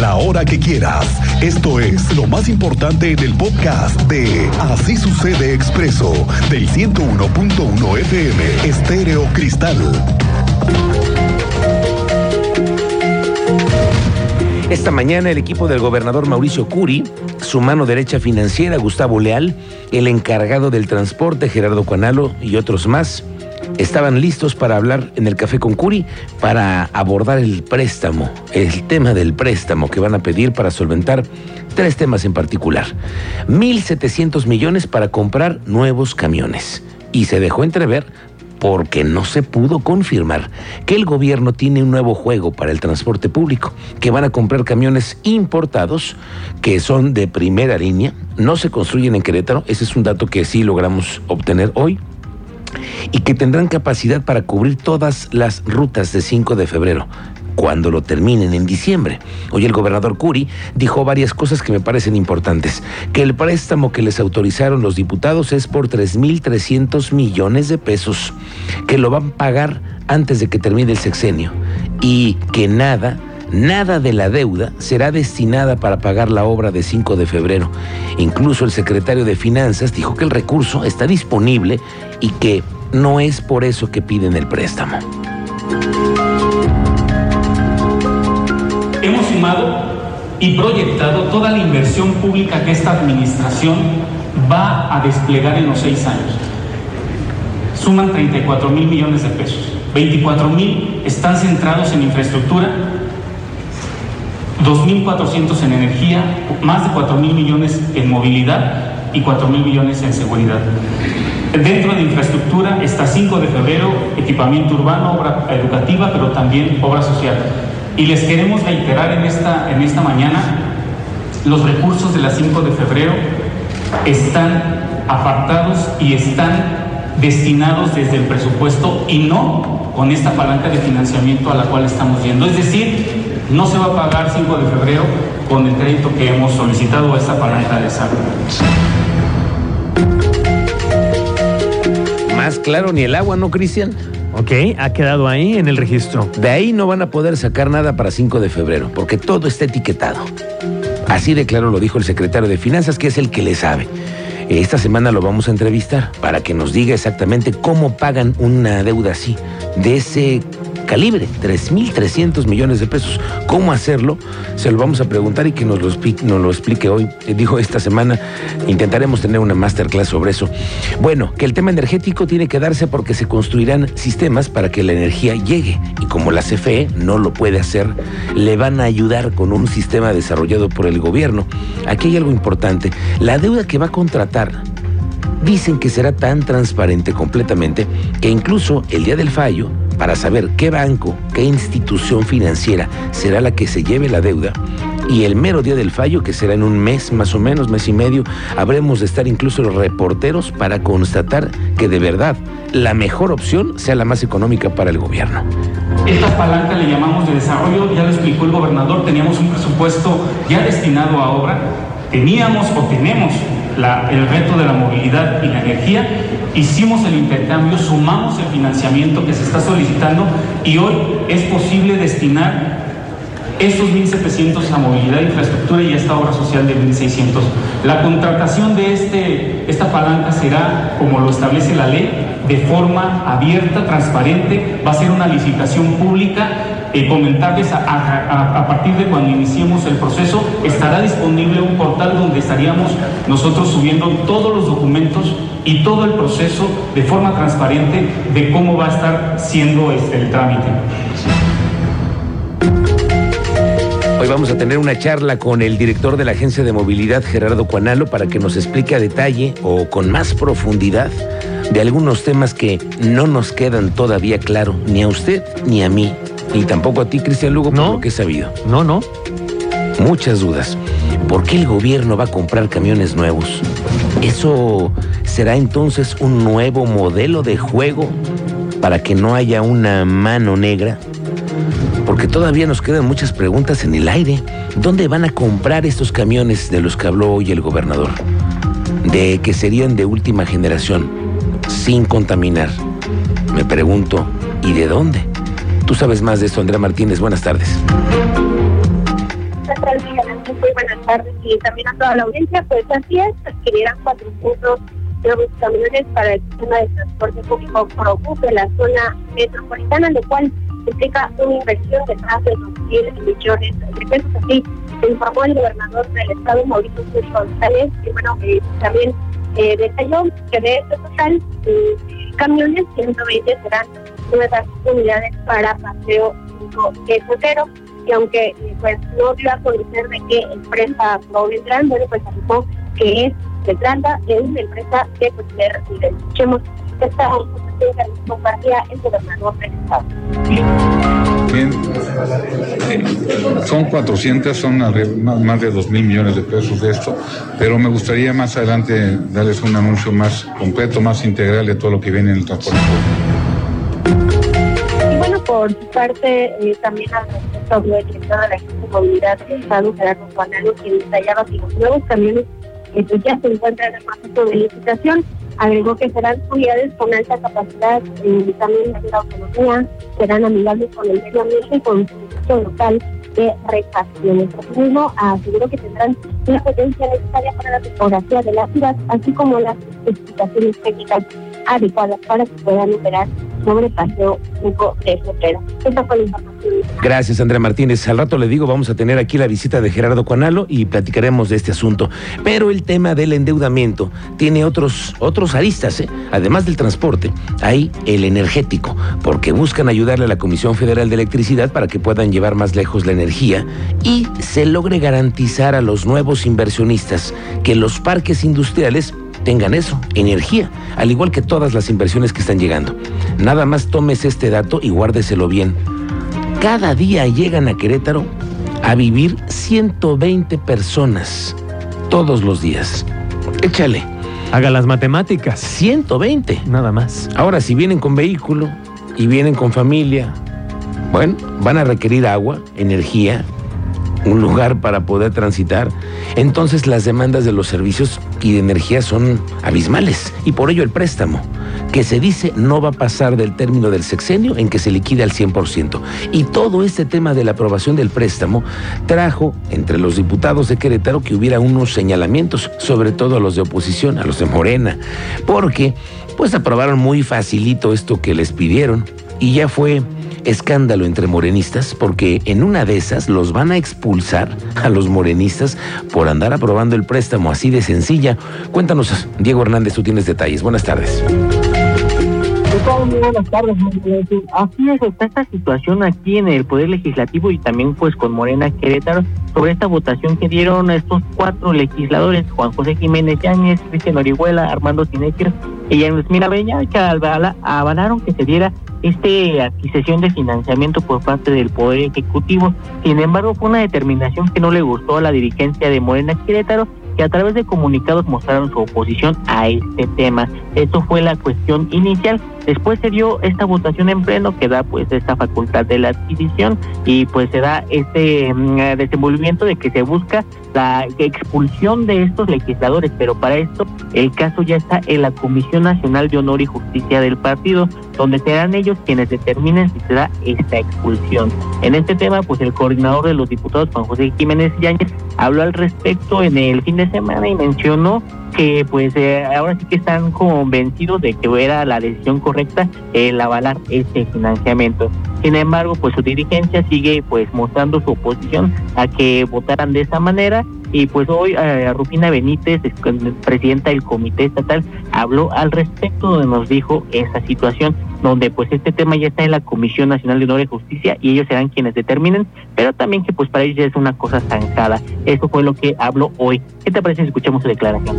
la hora que quieras. Esto es lo más importante en el podcast de Así sucede expreso del 101.1 FM Estéreo Cristal. Esta mañana el equipo del gobernador Mauricio Curi, su mano derecha financiera Gustavo Leal, el encargado del transporte Gerardo Cuanalo y otros más estaban listos para hablar en el café con Curi para abordar el préstamo, el tema del préstamo que van a pedir para solventar tres temas en particular. 1.700 millones para comprar nuevos camiones. Y se dejó entrever porque no se pudo confirmar que el gobierno tiene un nuevo juego para el transporte público, que van a comprar camiones importados que son de primera línea, no se construyen en Querétaro, ese es un dato que sí logramos obtener hoy, y que tendrán capacidad para cubrir todas las rutas de 5 de febrero cuando lo terminen en diciembre. Hoy el gobernador Curi dijo varias cosas que me parecen importantes. Que el préstamo que les autorizaron los diputados es por 3.300 millones de pesos, que lo van a pagar antes de que termine el sexenio y que nada Nada de la deuda será destinada para pagar la obra de 5 de febrero. Incluso el secretario de Finanzas dijo que el recurso está disponible y que no es por eso que piden el préstamo. Hemos sumado y proyectado toda la inversión pública que esta administración va a desplegar en los seis años. Suman 34 mil millones de pesos. 24 mil están centrados en infraestructura, 2.400 en energía, más de 4 mil millones en movilidad y 4 mil millones en seguridad. Dentro de infraestructura está 5 de febrero, equipamiento urbano, obra educativa, pero también obra social. Y les queremos reiterar en esta, en esta mañana, los recursos de la 5 de febrero están apartados y están destinados desde el presupuesto y no con esta palanca de financiamiento a la cual estamos yendo. Es decir, no se va a pagar 5 de febrero con el crédito que hemos solicitado a esta palanca de salud. Claro ni el agua, ¿no, Cristian? Ok, ha quedado ahí en el registro. De ahí no van a poder sacar nada para 5 de febrero, porque todo está etiquetado. Así de claro lo dijo el secretario de Finanzas, que es el que le sabe. Esta semana lo vamos a entrevistar para que nos diga exactamente cómo pagan una deuda así, de ese calibre, 3.300 millones de pesos. ¿Cómo hacerlo? Se lo vamos a preguntar y que nos lo explique, nos lo hoy. Eh, dijo esta semana, intentaremos tener una masterclass sobre eso. Bueno, que el tema energético tiene que darse porque se construirán sistemas para que la energía llegue. Y como la CFE no lo puede hacer, le van a ayudar con un sistema desarrollado por el gobierno. Aquí hay algo importante. La deuda que va a contratar dicen que será tan transparente completamente que incluso el día del fallo para saber qué banco, qué institución financiera será la que se lleve la deuda. Y el mero día del fallo, que será en un mes, más o menos, mes y medio, habremos de estar incluso los reporteros para constatar que de verdad la mejor opción sea la más económica para el gobierno. Esta palanca le llamamos de desarrollo, ya lo explicó el gobernador, teníamos un presupuesto ya destinado a obra, teníamos o tenemos el reto de la movilidad y la energía, hicimos el intercambio, sumamos el financiamiento que se está solicitando y hoy es posible destinar esos 1.700 a movilidad, infraestructura y a esta obra social de 1.600. La contratación de este, esta palanca será, como lo establece la ley, de forma abierta, transparente, va a ser una licitación pública eh, comentarles a, a, partir de cuando iniciemos el proceso, estará disponible un portal donde estaríamos nosotros subiendo todos los documentos y todo el proceso de forma transparente de cómo va a estar siendo este, el trámite. Hoy vamos a tener una charla con el director de la Agencia de Movilidad, Gerardo Cuanalo, para que nos explique a detalle o con más profundidad de algunos temas que no nos quedan todavía claro ni a usted ni a mí y tampoco a ti, Cristian Lugo, por lo que he sabido. No, no. Muchas dudas. ¿Por qué el gobierno va a comprar camiones nuevos? ¿Eso será entonces un nuevo modelo de juego para que no haya una mano negra? Porque todavía nos quedan muchas preguntas en el aire. ¿Dónde van a comprar estos camiones de los que habló hoy el gobernador? De que serían de última generación, sin contaminar. Me pregunto, ¿y de dónde? Tú sabes más de esto, Andrea Martínez. Buenas tardes. Muy buenas tardes y también a toda la audiencia. Pues así es, adquirirán 400 nuevos camiones para el sistema de transporte público ProBús de la zona metropolitana, lo cual implica una inversión de más de 2.000 millones de pesos. Así informó el gobernador del estado, Mauricio González, y bueno, eh, también eh, detalló que de este total eh, camiones, 120 serán nuevas unidades para paseo esotero y aunque pues no dio a conocer de qué empresa provendrán, bueno, pues afirmó que es, se trata de una empresa de primer nivel. Escuchemos esta que compartía el gobernador del estado. Bien, son 400, son más de 2 mil millones de pesos de esto, pero me gustaría más adelante darles un anuncio más completo, más integral de todo lo que viene en el transporte bueno, por su parte, eh, también al respecto habló el director de la de Movilidad del Estado, Gerardo Juanalo, quien detallaba que los nuevos camiones pues, ya se encuentran en el proceso de licitación Agregó que serán unidades con alta capacidad y también de autonomía, serán amigables con el medio ambiente y con su local de refacciones. Asimismo, aseguró que tendrán una potencia necesaria para la topografía de la ciudad, así como las especificaciones técnicas adecuadas para que puedan operar sobre Paseo 5 de información. Gracias, Andrea Martínez. Al rato le digo, vamos a tener aquí la visita de Gerardo Cuanalo y platicaremos de este asunto. Pero el tema del endeudamiento tiene otros, otros aristas, ¿eh? además del transporte. Hay el energético, porque buscan ayudarle a la Comisión Federal de Electricidad para que puedan llevar más lejos la energía y se logre garantizar a los nuevos inversionistas que los parques industriales tengan eso, energía, al igual que todas las inversiones que están llegando. Nada más tomes este dato y guárdeselo bien. Cada día llegan a Querétaro a vivir 120 personas, todos los días. Échale. Haga las matemáticas. 120. Nada más. Ahora, si vienen con vehículo y vienen con familia, bueno, van a requerir agua, energía, un lugar para poder transitar, entonces las demandas de los servicios y de energía son abismales y por ello el préstamo, que se dice no va a pasar del término del sexenio en que se liquide al 100%. Y todo este tema de la aprobación del préstamo trajo entre los diputados de Querétaro que hubiera unos señalamientos, sobre todo a los de oposición, a los de Morena, porque pues aprobaron muy facilito esto que les pidieron y ya fue escándalo entre morenistas porque en una de esas los van a expulsar a los morenistas por andar aprobando el préstamo así de sencilla. Cuéntanos, Diego Hernández, tú tienes detalles. Buenas tardes. Así es, está esta situación aquí en el Poder Legislativo y también pues con Morena Querétaro sobre esta votación que dieron estos cuatro legisladores, Juan José Jiménez Yáñez, Cristian Orihuela, Armando Sinequer y James Mirabeña, que avalaron que se diera esta adquisición de financiamiento por parte del Poder Ejecutivo. Sin embargo, fue una determinación que no le gustó a la dirigencia de Morena Querétaro que a través de comunicados mostraron su oposición a este tema. Esto fue la cuestión inicial. Después se dio esta votación en pleno que da pues esta facultad de la adquisición y pues se da este mm, desenvolvimiento de que se busca la expulsión de estos legisladores, pero para esto el caso ya está en la Comisión Nacional de Honor y Justicia del partido, donde serán ellos quienes determinen si se da esta expulsión. En este tema, pues el coordinador de los diputados, Juan José Jiménez Yáñez, habló al respecto en el fin de semana y mencionó que pues eh, ahora sí que están convencidos de que era la decisión correcta el avalar este financiamiento. Sin embargo, pues su dirigencia sigue pues mostrando su oposición a que votaran de esa manera y pues hoy eh, Rufina Benítez, presidenta del comité estatal, habló al respecto donde nos dijo esa situación donde pues este tema ya está en la Comisión Nacional de Honor y Justicia y ellos serán quienes determinen, pero también que pues para ellos ya es una cosa zancada. Eso fue lo que habló hoy. ¿Qué te parece si escuchamos su declaración?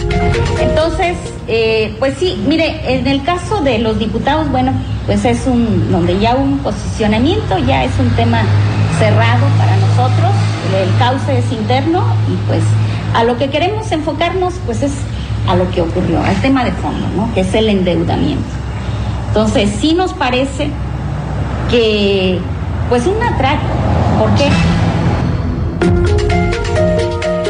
Entonces, eh, pues sí, mire, en el caso de los diputados, bueno, pues es un, donde ya un posicionamiento, ya es un tema cerrado para nosotros, el cauce es interno y pues a lo que queremos enfocarnos pues es a lo que ocurrió, al tema de fondo, ¿no? Que es el endeudamiento. Entonces, sí nos parece que, pues, un atraco. ¿Por qué?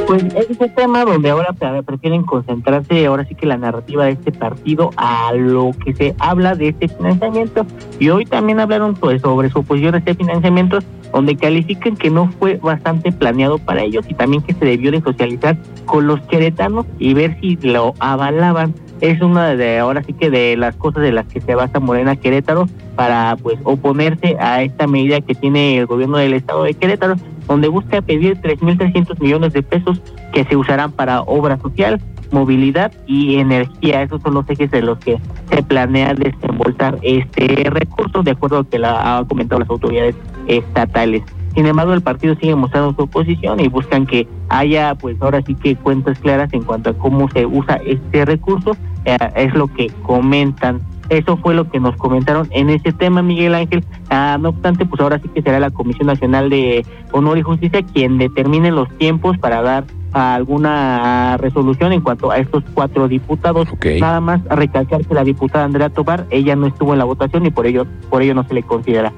Pues es ese tema donde ahora prefieren concentrarse, ahora sí que la narrativa de este partido a lo que se habla de este financiamiento. Y hoy también hablaron pues, sobre su oposición a este financiamiento, donde califican que no fue bastante planeado para ellos y también que se debió de socializar con los queretanos y ver si lo avalaban. Es una de ahora sí que de las cosas de las que se basa Morena Querétaro para pues oponerse a esta medida que tiene el gobierno del estado de Querétaro donde busca pedir 3.300 millones de pesos que se usarán para obra social, movilidad y energía. Esos son los ejes de los que se planea desembolsar este recurso, de acuerdo a lo que la, han comentado las autoridades estatales. Sin embargo, el partido sigue mostrando su oposición y buscan que haya, pues ahora sí que cuentas claras en cuanto a cómo se usa este recurso. Eh, es lo que comentan eso fue lo que nos comentaron en ese tema, Miguel Ángel. Ah, no obstante, pues ahora sí que será la Comisión Nacional de Honor y Justicia quien determine los tiempos para dar alguna resolución en cuanto a estos cuatro diputados. Nada más recalcar que la diputada Andrea Tobar, ella no estuvo en la votación y por ello, por ello no se le considera.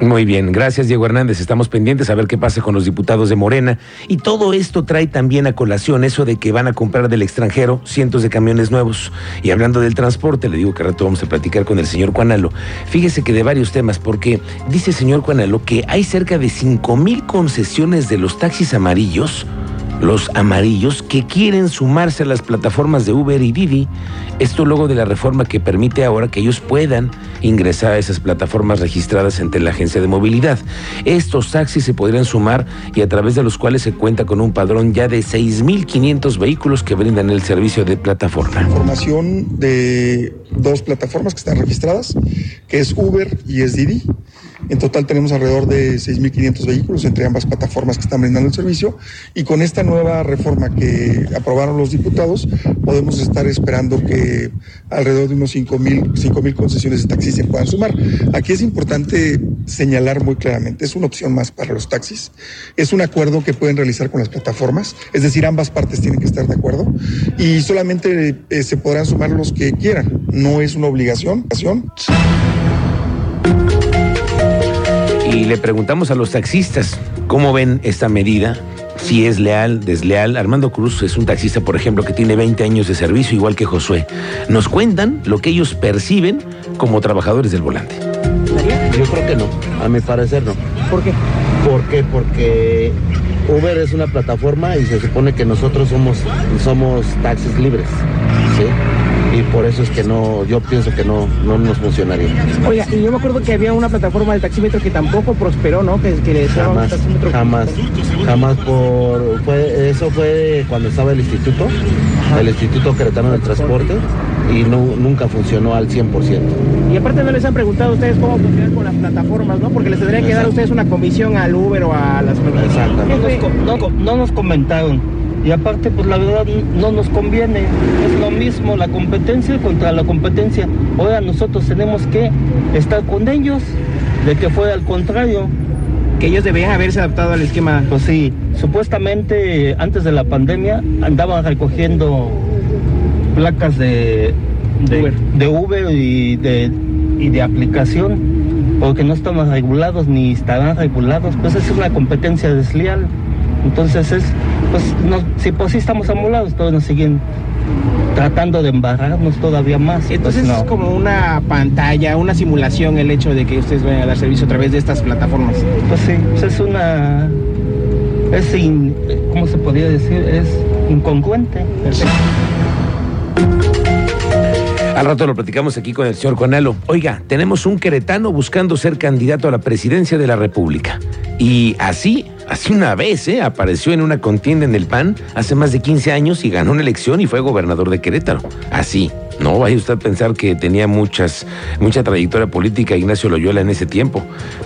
Muy bien, gracias Diego Hernández. Estamos pendientes a ver qué pasa con los diputados de Morena. Y todo esto trae también a colación eso de que van a comprar del extranjero cientos de camiones nuevos. Y hablando del transporte, le digo que rato vamos a platicar con el señor Cuanalo. Fíjese que de varios temas, porque dice el señor Cuanalo que hay cerca de cinco mil concesiones de los taxis amarillos los amarillos que quieren sumarse a las plataformas de Uber y Didi. Esto luego de la reforma que permite ahora que ellos puedan ingresar a esas plataformas registradas ante la agencia de movilidad. Estos taxis se podrían sumar y a través de los cuales se cuenta con un padrón ya de 6.500 vehículos que brindan el servicio de plataforma. Información de dos plataformas que están registradas, que es Uber y es Didi. En total tenemos alrededor de 6.500 vehículos entre ambas plataformas que están brindando el servicio y con esta nueva reforma que aprobaron los diputados podemos estar esperando que alrededor de unos 5.000 mil concesiones de taxis se puedan sumar. Aquí es importante señalar muy claramente, es una opción más para los taxis, es un acuerdo que pueden realizar con las plataformas, es decir, ambas partes tienen que estar de acuerdo y solamente eh, se podrán sumar los que quieran, no es una obligación y le preguntamos a los taxistas cómo ven esta medida, si es leal, desleal. Armando Cruz es un taxista, por ejemplo, que tiene 20 años de servicio, igual que Josué. Nos cuentan lo que ellos perciben como trabajadores del volante. Yo creo que no, a mi parecer no. ¿Por qué? ¿Por qué? Porque Uber es una plataforma y se supone que nosotros somos, somos taxis libres. ¿sí? Y por eso es que no, yo pienso que no, no nos funcionaría. Oiga, y yo me acuerdo que había una plataforma del taxímetro que tampoco prosperó, ¿no? Que, que jamás, jamás, jamás por, fue, eso fue cuando estaba el instituto, el Instituto Queretano del Transporte, y no, nunca funcionó al 100%. Y aparte no les han preguntado a ustedes cómo funcionan con las plataformas, ¿no? Porque les tendrían que dar a ustedes una comisión al Uber o a las... Exactamente. No, no nos comentaron y aparte pues la verdad no nos conviene, es lo mismo la competencia contra la competencia. Ahora nosotros tenemos que estar con ellos, de que fue al contrario. Que ellos deberían haberse adaptado al esquema. Pues sí, supuestamente antes de la pandemia andaban recogiendo placas de, de Uber, y, de, y de aplicación, porque no estaban regulados ni estarán regulados, pues es una competencia desleal. Entonces es, pues si pues sí estamos amolados, todos nos siguen tratando de embarrarnos todavía más. Pues, Entonces es como una pantalla, una simulación el hecho de que ustedes vayan a dar servicio a través de estas plataformas. Pues sí, pues es una, es, in, ¿cómo se podría decir? Es incongruente. Al rato lo platicamos aquí con el señor Conalo. Oiga, tenemos un queretano buscando ser candidato a la presidencia de la República. Y así Hace una vez ¿eh? apareció en una contienda en el PAN hace más de 15 años y ganó una elección y fue gobernador de Querétaro. Así. No vaya usted a pensar que tenía muchas, mucha trayectoria política Ignacio Loyola en ese tiempo.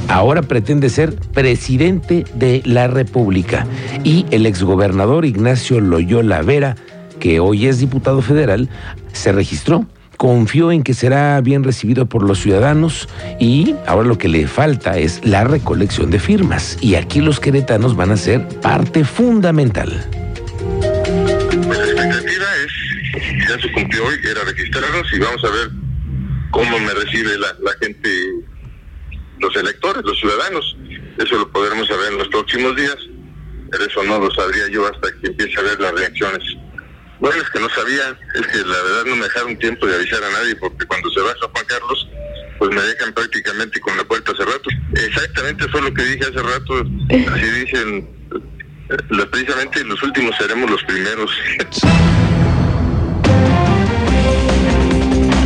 Ahora pretende ser presidente de la República. Y el exgobernador Ignacio Loyola Vera, que hoy es diputado federal, se registró confió en que será bien recibido por los ciudadanos y ahora lo que le falta es la recolección de firmas. Y aquí los queretanos van a ser parte fundamental. Pues la expectativa es, ya se cumplió hoy, era registrarnos y vamos a ver cómo me recibe la, la gente, los electores, los ciudadanos. Eso lo podremos saber en los próximos días. pero eso no lo sabría yo hasta que empiece a ver las reacciones. Bueno, es que no sabía, es que la verdad no me dejaron tiempo de avisar a nadie, porque cuando se baja Juan Carlos, pues me dejan prácticamente con la puerta hace rato. Exactamente fue lo que dije hace rato, así dicen, eh, precisamente los últimos seremos los primeros.